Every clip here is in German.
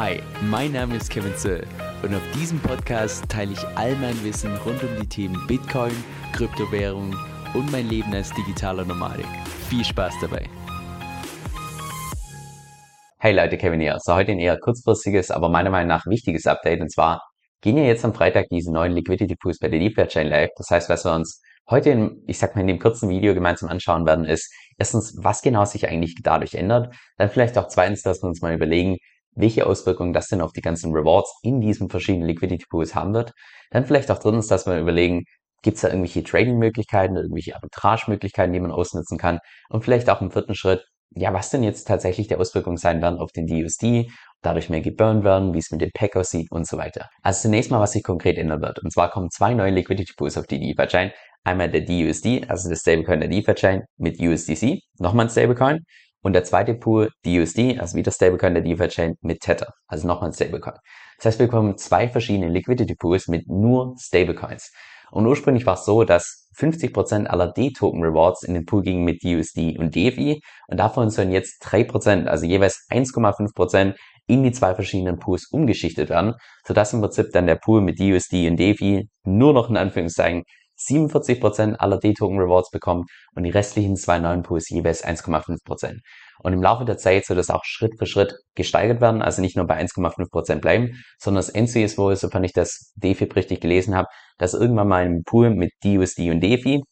Hi, mein Name ist Kevin Zöll und auf diesem Podcast teile ich all mein Wissen rund um die Themen Bitcoin, Kryptowährung und mein Leben als digitaler Nomadik. Viel Spaß dabei! Hey Leute, Kevin hier. So heute ein eher kurzfristiges, aber meiner Meinung nach wichtiges Update und zwar gehen ja jetzt am Freitag diese neuen Liquidity Pools bei der DeFi Chain live. Das heißt, was wir uns heute in, ich sag mal, in dem kurzen Video gemeinsam anschauen werden, ist erstens, was genau sich eigentlich dadurch ändert. Dann vielleicht auch zweitens, dass wir uns mal überlegen, welche Auswirkungen das denn auf die ganzen Rewards in diesen verschiedenen Liquidity Pools haben wird. Dann vielleicht auch drittens, dass wir überlegen, gibt es da irgendwelche Trading-Möglichkeiten, irgendwelche Arbitrage-Möglichkeiten, die man ausnutzen kann. Und vielleicht auch im vierten Schritt, ja, was denn jetzt tatsächlich die Auswirkungen sein werden auf den DUSD, dadurch mehr geburnt werden, wie es mit dem Pack aussieht und so weiter. Also zunächst mal, was sich konkret ändern wird. Und zwar kommen zwei neue Liquidity Pools auf die DeFi-Chain. Einmal der DUSD, also der Stablecoin der DeFi-Chain mit USDC, nochmal ein Stablecoin. Und der zweite Pool, DUSD, also wieder Stablecoin der DeFi-Chain mit Tether, also nochmal ein Stablecoin. Das heißt, wir bekommen zwei verschiedene Liquidity Pools mit nur Stablecoins. Und ursprünglich war es so, dass 50% aller D-Token Rewards in den Pool gingen mit DUSD und DFI und davon sollen jetzt 3%, also jeweils 1,5% in die zwei verschiedenen Pools umgeschichtet werden, sodass im Prinzip dann der Pool mit DUSD und DFI nur noch in Anführungszeichen 47% aller D-Token Rewards bekommt und die restlichen zwei neuen Pools jeweils 1,5%. Und im Laufe der Zeit soll das auch Schritt für Schritt gesteigert werden, also nicht nur bei 1,5% bleiben, sondern das Endziel ist wohl, sofern ich das DeFi richtig gelesen habe, dass irgendwann mal ein Pool mit DUSD und DeFi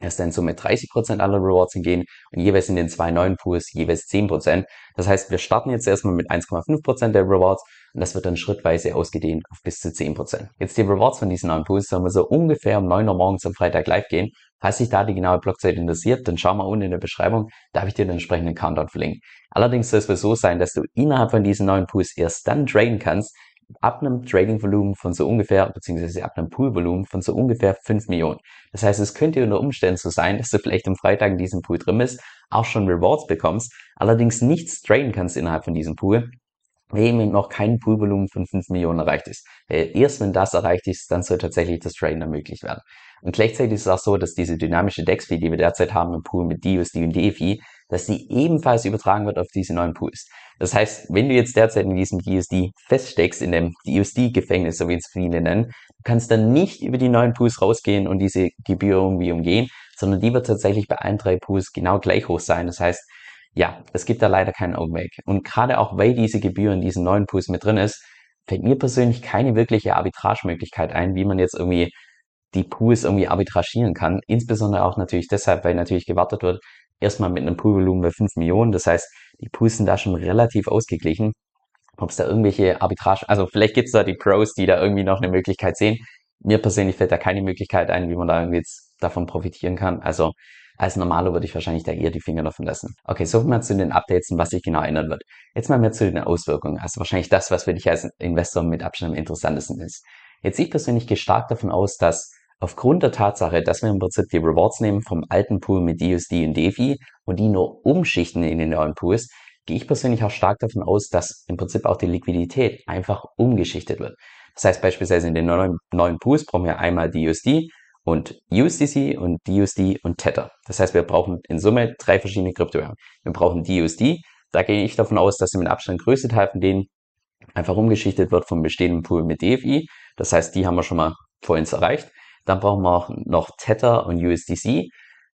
erst dann so mit 30% aller Rewards hingehen und jeweils in den zwei neuen Pools jeweils 10%. Das heißt, wir starten jetzt erstmal mit 1,5% der Rewards und das wird dann schrittweise ausgedehnt auf bis zu 10%. Jetzt die Rewards von diesen neuen Pools sollen wir so ungefähr um 9 Uhr morgens am Freitag live gehen. Falls dich da die genaue Blockzeit interessiert, dann schau mal unten in der Beschreibung, da habe ich dir den entsprechenden Countdown verlinkt. Allerdings soll es so sein, dass du innerhalb von diesen neuen Pools erst dann traden kannst, ab einem Trading-Volumen von so ungefähr, beziehungsweise ab einem Pool-Volumen von so ungefähr 5 Millionen. Das heißt, es könnte unter Umständen so sein, dass du vielleicht am Freitag in diesem Pool drin bist, auch schon Rewards bekommst, allerdings nichts traden kannst innerhalb von diesem Pool, eben noch kein Poolvolumen von 5 Millionen erreicht ist. Weil erst wenn das erreicht ist, dann soll tatsächlich das Traden ermöglicht werden. Und gleichzeitig ist es auch so, dass diese dynamische DEX-Fee, die wir derzeit haben im Pool mit DUSD und DeFi, dass die ebenfalls übertragen wird auf diese neuen Pools. Das heißt, wenn du jetzt derzeit in diesem DUSD feststeckst, in dem DUSD-Gefängnis, so wie es viele nennen, du kannst dann nicht über die neuen Pools rausgehen und diese Gebühr irgendwie umgehen, sondern die wird tatsächlich bei allen drei Pools genau gleich hoch sein. Das heißt, ja, es gibt da leider keinen Outback. Und gerade auch weil diese Gebühr in diesen neuen Pools mit drin ist, fällt mir persönlich keine wirkliche Arbitragemöglichkeit ein, wie man jetzt irgendwie die Pools irgendwie arbitragieren kann. Insbesondere auch natürlich deshalb, weil natürlich gewartet wird, erstmal mit einem Poolvolumen bei 5 Millionen. Das heißt, die Pools sind da schon relativ ausgeglichen. Ob es da irgendwelche Arbitrage, also vielleicht gibt es da die Pros, die da irgendwie noch eine Möglichkeit sehen. Mir persönlich fällt da keine Möglichkeit ein, wie man da irgendwie jetzt davon profitieren kann. Also als Normaler würde ich wahrscheinlich da eher die Finger davon lassen. Okay, so mal zu den Updates und was sich genau ändern wird. Jetzt mal mehr zu den Auswirkungen. Also wahrscheinlich das, was für dich als Investor mit Abstand am interessantesten ist. Jetzt ich persönlich gehe stark davon aus, dass Aufgrund der Tatsache, dass wir im Prinzip die Rewards nehmen vom alten Pool mit DUSD und DeFi und die nur umschichten in den neuen Pools, gehe ich persönlich auch stark davon aus, dass im Prinzip auch die Liquidität einfach umgeschichtet wird. Das heißt beispielsweise in den neuen, neuen Pools brauchen wir einmal DUSD und USDC und DUSD und Tether. Das heißt, wir brauchen in Summe drei verschiedene Kryptowährungen. Wir brauchen DUSD, da gehe ich davon aus, dass mit Abstand größte Teil von denen einfach umgeschichtet wird vom bestehenden Pool mit DFI. Das heißt, die haben wir schon mal vorhin erreicht. Dann brauchen wir auch noch Tether und USDC.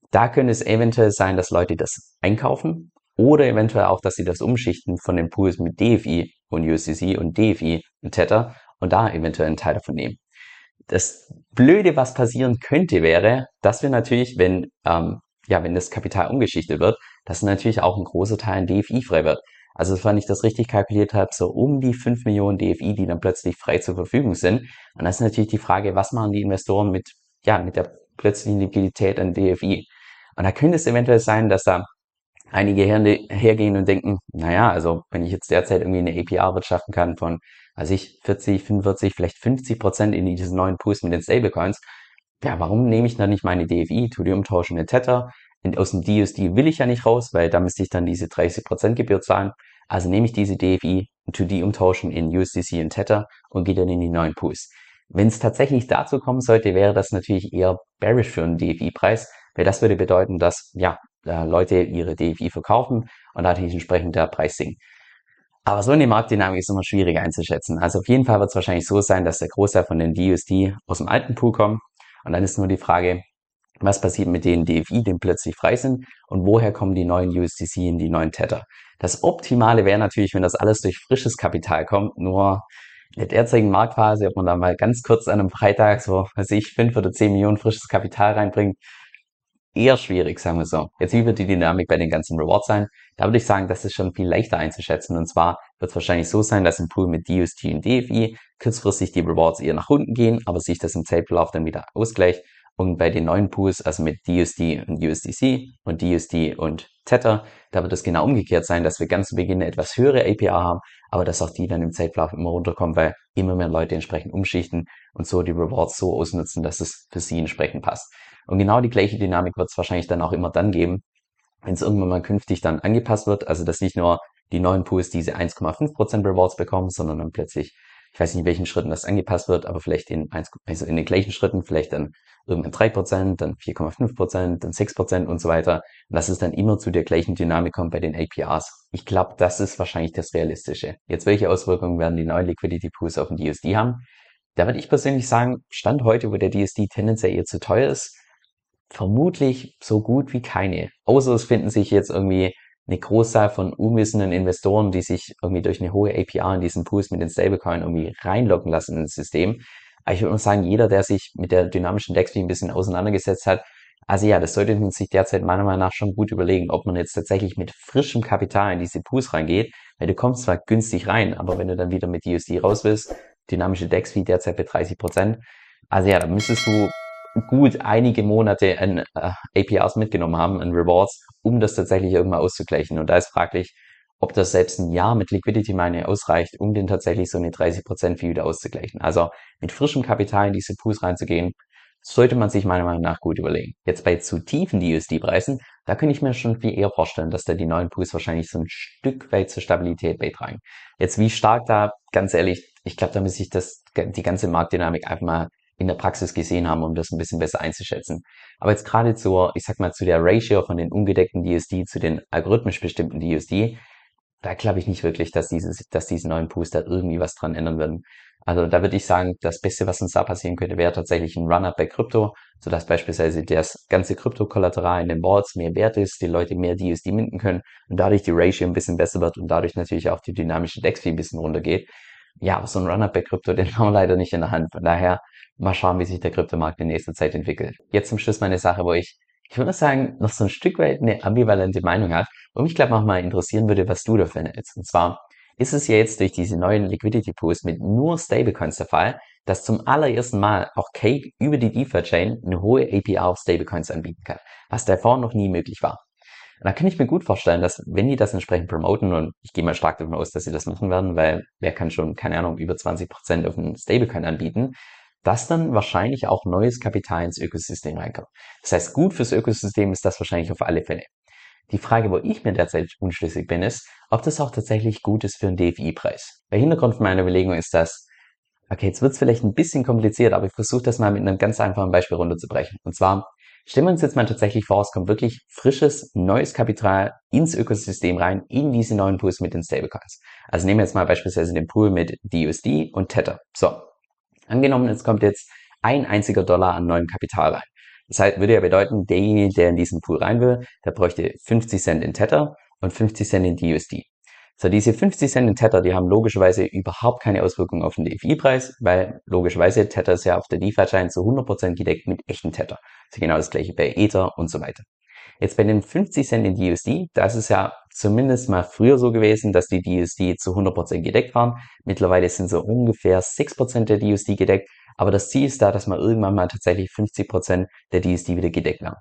Da könnte es eventuell sein, dass Leute das einkaufen oder eventuell auch, dass sie das umschichten von den Pools mit DFI und USDC und DFI und Tether und da eventuell einen Teil davon nehmen. Das Blöde, was passieren könnte, wäre, dass wir natürlich, wenn, ähm, ja, wenn das Kapital umgeschichtet wird, dass natürlich auch ein großer Teil in DFI frei wird. Also wenn ich das richtig kalkuliert habe, so um die 5 Millionen DFI, die dann plötzlich frei zur Verfügung sind. Und das ist natürlich die Frage, was machen die Investoren mit, ja, mit der plötzlichen Liquidität an DFI? Und da könnte es eventuell sein, dass da einige hergehen und denken, naja, also wenn ich jetzt derzeit irgendwie eine APR wirtschaften kann von, weiß ich, 40, 45, vielleicht 50 Prozent in diesen neuen Pools mit den Stablecoins, ja, warum nehme ich dann nicht meine DFI, tu die umtauschen mit Tether, aus dem DUSD will ich ja nicht raus, weil da müsste ich dann diese 30% Gebühr zahlen. Also nehme ich diese DFI und tu die umtauschen in USDC und Tether und gehe dann in die neuen Pools. Wenn es tatsächlich dazu kommen sollte, wäre das natürlich eher bearish für einen DFI-Preis, weil das würde bedeuten, dass ja Leute ihre DFI verkaufen und natürlich entsprechend der Preis sinkt. Aber so eine Marktdynamik ist immer schwierig einzuschätzen. Also auf jeden Fall wird es wahrscheinlich so sein, dass der Großteil von den DUSD aus dem alten Pool kommt. Und dann ist nur die Frage, was passiert mit den DFI, die plötzlich frei sind und woher kommen die neuen USDC in die neuen Tether. Das Optimale wäre natürlich, wenn das alles durch frisches Kapital kommt, nur in der derzeitigen Marktphase, ob man da mal ganz kurz an einem Freitag so, was ich, fünf oder zehn Millionen frisches Kapital reinbringt, eher schwierig, sagen wir so. Jetzt, wie wird die Dynamik bei den ganzen Rewards sein? Da würde ich sagen, das ist schon viel leichter einzuschätzen. Und zwar wird es wahrscheinlich so sein, dass im Pool mit DUST und DFI kurzfristig die Rewards eher nach unten gehen, aber sich das im Zeitverlauf dann wieder ausgleicht. Und bei den neuen Pools, also mit DUSD und USDC und DUSD und Tether, da wird es genau umgekehrt sein, dass wir ganz zu Beginn eine etwas höhere APR haben, aber dass auch die dann im Zeitverlauf immer runterkommen, weil immer mehr Leute entsprechend umschichten und so die Rewards so ausnutzen, dass es für sie entsprechend passt. Und genau die gleiche Dynamik wird es wahrscheinlich dann auch immer dann geben, wenn es irgendwann mal künftig dann angepasst wird, also dass nicht nur die neuen Pools diese 1,5% Rewards bekommen, sondern dann plötzlich, ich weiß nicht, in welchen Schritten das angepasst wird, aber vielleicht in, 1, also in den gleichen Schritten, vielleicht dann irgendwann 3%, dann 4,5%, dann 6% und so weiter. Und dass es dann immer zu der gleichen Dynamik kommt bei den APRs. Ich glaube, das ist wahrscheinlich das Realistische. Jetzt, welche Auswirkungen werden die neuen Liquidity Pools auf den DSD haben? Da würde ich persönlich sagen, Stand heute, wo der DSD tendenziell eher zu teuer ist, vermutlich so gut wie keine. Außer es finden sich jetzt irgendwie eine Großzahl von unwissenden Investoren, die sich irgendwie durch eine hohe APR in diesen Pools mit den Stablecoin irgendwie reinlocken lassen ins System. Aber ich würde mal sagen, jeder, der sich mit der dynamischen DEX ein bisschen auseinandergesetzt hat, also ja, das sollte man sich derzeit meiner Meinung nach schon gut überlegen, ob man jetzt tatsächlich mit frischem Kapital in diese Pools reingeht, weil du kommst zwar günstig rein, aber wenn du dann wieder mit USD raus willst, dynamische DEX wie derzeit bei 30 Prozent, also ja, da müsstest du gut einige Monate an äh, APRs mitgenommen haben, an Rewards, um das tatsächlich irgendwann auszugleichen. Und da ist fraglich, ob das selbst ein Jahr mit Liquidity Mining ausreicht, um den tatsächlich so eine 30% Fee wieder auszugleichen. Also mit frischem Kapital in diese Pools reinzugehen, sollte man sich meiner Meinung nach gut überlegen. Jetzt bei zu tiefen DUSD-Preisen, da könnte ich mir schon viel eher vorstellen, dass da die neuen Pools wahrscheinlich so ein Stück weit zur Stabilität beitragen. Jetzt wie stark da, ganz ehrlich, ich glaube, da muss ich das, die ganze Marktdynamik einfach mal in der Praxis gesehen haben, um das ein bisschen besser einzuschätzen. Aber jetzt gerade zur, ich sag mal, zu der Ratio von den ungedeckten DSD zu den algorithmisch bestimmten DSD, da glaube ich nicht wirklich, dass dieses, dass diese neuen Pools irgendwie was dran ändern würden. Also da würde ich sagen, das Beste, was uns da passieren könnte, wäre tatsächlich ein Run-Up bei Krypto, sodass beispielsweise das ganze Krypto-Kollateral in den Boards mehr wert ist, die Leute mehr DSD minden können und dadurch die Ratio ein bisschen besser wird und dadurch natürlich auch die dynamische Dex-Fee ein bisschen runtergeht. Ja, aber so ein Run-Up bei Krypto, den haben wir leider nicht in der Hand. Von daher mal schauen, wie sich der Kryptomarkt in nächster Zeit entwickelt. Jetzt zum Schluss meine Sache, wo ich, ich würde sagen, noch so ein Stück weit eine ambivalente Meinung hat, wo mich, glaube ich, mal interessieren würde, was du davon hältst. Und zwar ist es ja jetzt durch diese neuen Liquidity Pools mit nur Stablecoins der Fall, dass zum allerersten Mal auch Cake über die DeFi-Chain eine hohe APR auf Stablecoins anbieten kann, was davor noch nie möglich war. Und da kann ich mir gut vorstellen, dass wenn die das entsprechend promoten, und ich gehe mal stark davon aus, dass sie das machen werden, weil wer kann schon, keine Ahnung, über 20% auf einen Stablecoin anbieten, dass dann wahrscheinlich auch neues Kapital ins Ökosystem reinkommt. Das heißt, gut fürs Ökosystem ist das wahrscheinlich auf alle Fälle. Die Frage, wo ich mir derzeit unschlüssig bin, ist, ob das auch tatsächlich gut ist für einen DFI-Preis. Der Hintergrund meiner Überlegung ist, dass, okay, jetzt wird es vielleicht ein bisschen kompliziert, aber ich versuche das mal mit einem ganz einfachen Beispiel runterzubrechen. Und zwar, stellen wir uns jetzt mal tatsächlich vor, es kommt wirklich frisches, neues Kapital ins Ökosystem rein, in diese neuen Pools mit den Stablecoins. Also nehmen wir jetzt mal beispielsweise den Pool mit DUSD und Tether. So, Angenommen, es kommt jetzt ein einziger Dollar an neuem Kapital rein. Das heißt, würde ja bedeuten, derjenige, der in diesen Pool rein will, der bräuchte 50 Cent in Tether und 50 Cent in DUSD. So, diese 50 Cent in Tether, die haben logischerweise überhaupt keine Auswirkungen auf den DFI-Preis, weil logischerweise Tether ist ja auf der DeFi-Chain zu 100% gedeckt mit echten Tether. Ist genau das gleiche bei Ether und so weiter. Jetzt bei den 50 Cent in DUSD, da ist es ja zumindest mal früher so gewesen, dass die DUSD zu 100% gedeckt waren. Mittlerweile sind so ungefähr 6% der DUSD gedeckt. Aber das Ziel ist da, dass man irgendwann mal tatsächlich 50% der DUSD wieder gedeckt haben.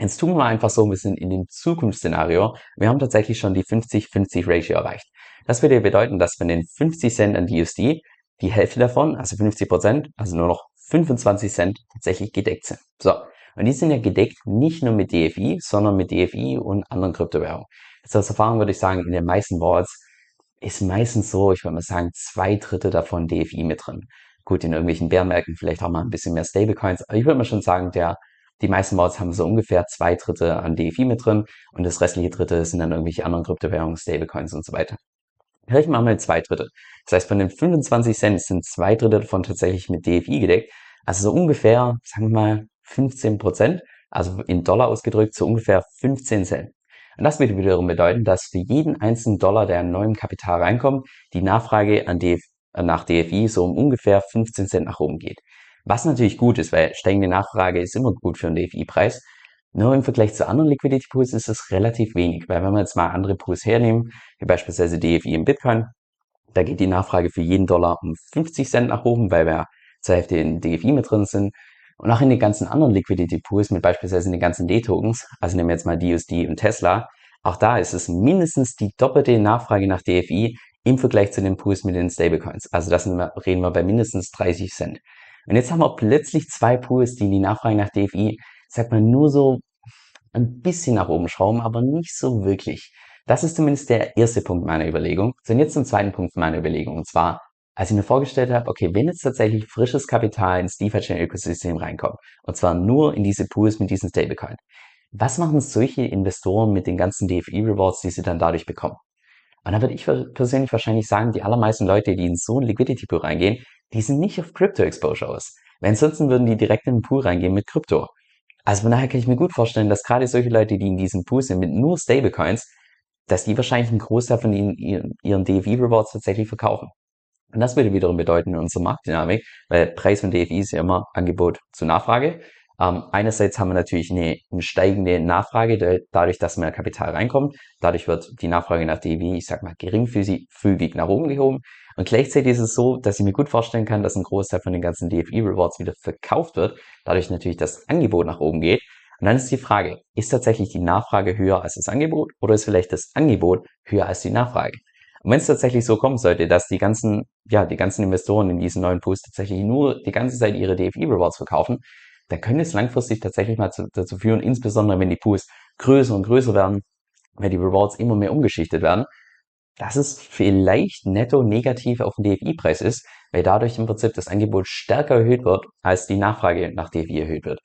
Jetzt tun wir einfach so ein bisschen in dem Zukunftsszenario. Wir haben tatsächlich schon die 50-50 Ratio erreicht. Das würde bedeuten, dass von den 50 Cent an DUSD die Hälfte davon, also 50% also nur noch 25 Cent tatsächlich gedeckt sind. So. Und die sind ja gedeckt nicht nur mit DFI, sondern mit DFI und anderen Kryptowährungen. Also aus Erfahrung würde ich sagen, in den meisten Wallets ist meistens so, ich würde mal sagen, zwei Drittel davon DFI mit drin. Gut, in irgendwelchen Bärmärkten vielleicht auch mal ein bisschen mehr Stablecoins, aber ich würde mal schon sagen, der, die meisten Wallets haben so ungefähr zwei Drittel an DFI mit drin und das restliche Drittel sind dann irgendwelche anderen Kryptowährungen, Stablecoins und so weiter. Machen wir zwei Drittel. Das heißt, von den 25 Cent sind zwei Drittel davon tatsächlich mit DFI gedeckt. Also so ungefähr, sagen wir mal, 15 Prozent. Also in Dollar ausgedrückt, so ungefähr 15 Cent. Und das würde wiederum bedeuten, dass für jeden einzelnen Dollar, der an neuem Kapital reinkommt, die Nachfrage an DF, nach DFI so um ungefähr 15 Cent nach oben geht. Was natürlich gut ist, weil steigende Nachfrage ist immer gut für einen DFI-Preis. Nur im Vergleich zu anderen Liquidity Pools ist es relativ wenig, weil wenn wir jetzt mal andere Pools hernehmen, wie beispielsweise DFI im Bitcoin, da geht die Nachfrage für jeden Dollar um 50 Cent nach oben, weil wir zur Hälfte in DFI mit drin sind. Und auch in den ganzen anderen Liquidity Pools mit beispielsweise den ganzen D-Tokens, also nehmen wir jetzt mal DUSD und Tesla, auch da ist es mindestens die doppelte Nachfrage nach DFI im Vergleich zu den Pools mit den Stablecoins. Also das reden wir bei mindestens 30 Cent. Und jetzt haben wir plötzlich zwei Pools, die die Nachfrage nach DFI, sagt man, nur so ein bisschen nach oben schrauben, aber nicht so wirklich. Das ist zumindest der erste Punkt meiner Überlegung. So, und jetzt zum zweiten Punkt meiner Überlegung. Und zwar, als ich mir vorgestellt habe, okay, wenn jetzt tatsächlich frisches Kapital ins DeFi-Chain-Ökosystem reinkommt, und zwar nur in diese Pools mit diesen Stablecoin, was machen solche Investoren mit den ganzen DFI-Rewards, die sie dann dadurch bekommen? Und da würde ich persönlich wahrscheinlich sagen, die allermeisten Leute, die in so ein Liquidity-Pool reingehen, die sind nicht auf Crypto-Exposure aus. Weil ansonsten würden die direkt in den Pool reingehen mit Krypto. Also von daher kann ich mir gut vorstellen, dass gerade solche Leute, die in diesem Pool sind mit nur Stablecoins, dass die wahrscheinlich einen Großteil von ihren, ihren DFI-Rewards tatsächlich verkaufen. Und das würde wiederum bedeuten in unserer Marktdynamik, weil Preis von DFI ist ja immer Angebot zu Nachfrage. Ähm, einerseits haben wir natürlich eine, eine steigende Nachfrage, dadurch, dass mehr Kapital reinkommt. Dadurch wird die Nachfrage nach DFI, ich sag mal, geringfügig nach oben gehoben. Und gleichzeitig ist es so, dass ich mir gut vorstellen kann, dass ein Großteil von den ganzen DFI-Rewards wieder verkauft wird. Dadurch natürlich das Angebot nach oben geht. Und dann ist die Frage, ist tatsächlich die Nachfrage höher als das Angebot oder ist vielleicht das Angebot höher als die Nachfrage? Und wenn es tatsächlich so kommen sollte, dass die ganzen, ja, die ganzen Investoren in diesen neuen Pools tatsächlich nur die ganze Zeit ihre DFI-Rewards verkaufen, dann könnte es langfristig tatsächlich mal zu, dazu führen, insbesondere wenn die Pools größer und größer werden, wenn die Rewards immer mehr umgeschichtet werden, dass es vielleicht netto negativ auf den DFI-Preis ist, weil dadurch im Prinzip das Angebot stärker erhöht wird, als die Nachfrage nach DFI erhöht wird.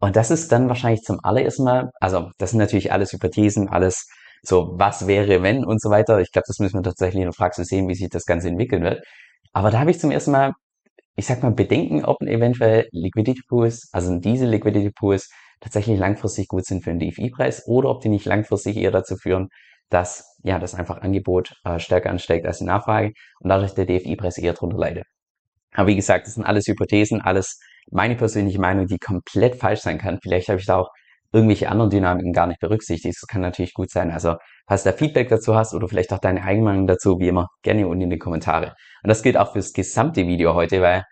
Und das ist dann wahrscheinlich zum allerersten Mal, also das sind natürlich alles Hypothesen, alles so, was wäre, wenn und so weiter. Ich glaube, das müssen wir tatsächlich in der Praxis sehen, wie sich das Ganze entwickeln wird. Aber da habe ich zum ersten Mal, ich sag mal, Bedenken, ob eventuell Liquidity Pools, also diese Liquidity Pools tatsächlich langfristig gut sind für den DFI-Preis oder ob die nicht langfristig eher dazu führen, dass ja das einfach Angebot äh, stärker ansteigt als die Nachfrage und dadurch der DFI-Preis eher drunter leidet. Aber wie gesagt, das sind alles Hypothesen, alles meine persönliche Meinung, die komplett falsch sein kann. Vielleicht habe ich da auch irgendwelche anderen Dynamiken gar nicht berücksichtigt. Das kann natürlich gut sein. Also, falls du da Feedback dazu hast oder vielleicht auch deine eigene Meinung dazu, wie immer, gerne unten in die Kommentare. Und das gilt auch fürs gesamte Video heute, weil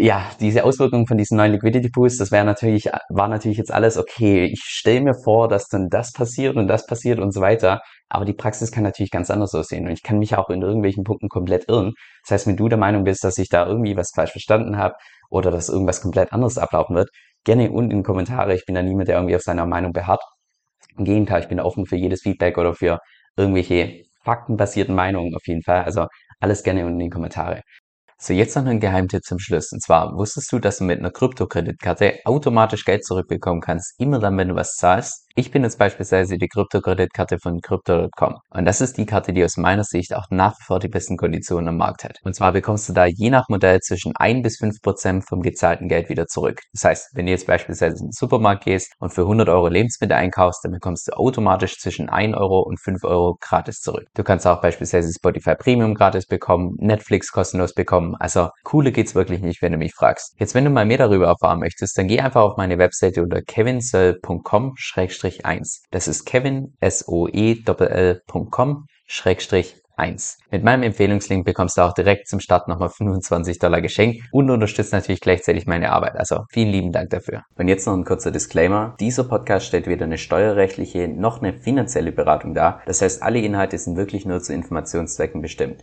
ja, diese Auswirkungen von diesen neuen Liquidity Pools, das wäre natürlich, war natürlich jetzt alles okay. Ich stelle mir vor, dass dann das passiert und das passiert und so weiter. Aber die Praxis kann natürlich ganz anders aussehen und ich kann mich auch in irgendwelchen Punkten komplett irren. Das heißt, wenn du der Meinung bist, dass ich da irgendwie was falsch verstanden habe oder dass irgendwas komplett anders ablaufen wird, gerne unten in die Kommentare. Ich bin da niemand, der irgendwie auf seiner Meinung beharrt. Im Gegenteil, ich bin offen für jedes Feedback oder für irgendwelche faktenbasierten Meinungen auf jeden Fall. Also alles gerne unten in die Kommentare. So, jetzt noch ein Geheimtipp zum Schluss. Und zwar, wusstest du, dass du mit einer Kryptokreditkarte automatisch Geld zurückbekommen kannst, immer dann, wenn du was zahlst? Ich bin jetzt beispielsweise die Kryptokreditkarte von Crypto.com. Und das ist die Karte, die aus meiner Sicht auch nach wie vor die besten Konditionen am Markt hat. Und zwar bekommst du da je nach Modell zwischen 1 bis 5 Prozent vom gezahlten Geld wieder zurück. Das heißt, wenn du jetzt beispielsweise in den Supermarkt gehst und für 100 Euro Lebensmittel einkaufst, dann bekommst du automatisch zwischen 1 Euro und 5 Euro gratis zurück. Du kannst auch beispielsweise Spotify Premium gratis bekommen, Netflix kostenlos bekommen. Also, coole geht's wirklich nicht, wenn du mich fragst. Jetzt, wenn du mal mehr darüber erfahren möchtest, dann geh einfach auf meine Webseite unter kevinsoe.com- 1. Das ist kevin, S-O-E-L-L.com, Schrägstrich 1. Mit meinem Empfehlungslink bekommst du auch direkt zum Start nochmal 25 Dollar geschenkt und unterstützt natürlich gleichzeitig meine Arbeit. Also vielen lieben Dank dafür. Und jetzt noch ein kurzer Disclaimer. Dieser Podcast stellt weder eine steuerrechtliche noch eine finanzielle Beratung dar. Das heißt, alle Inhalte sind wirklich nur zu Informationszwecken bestimmt.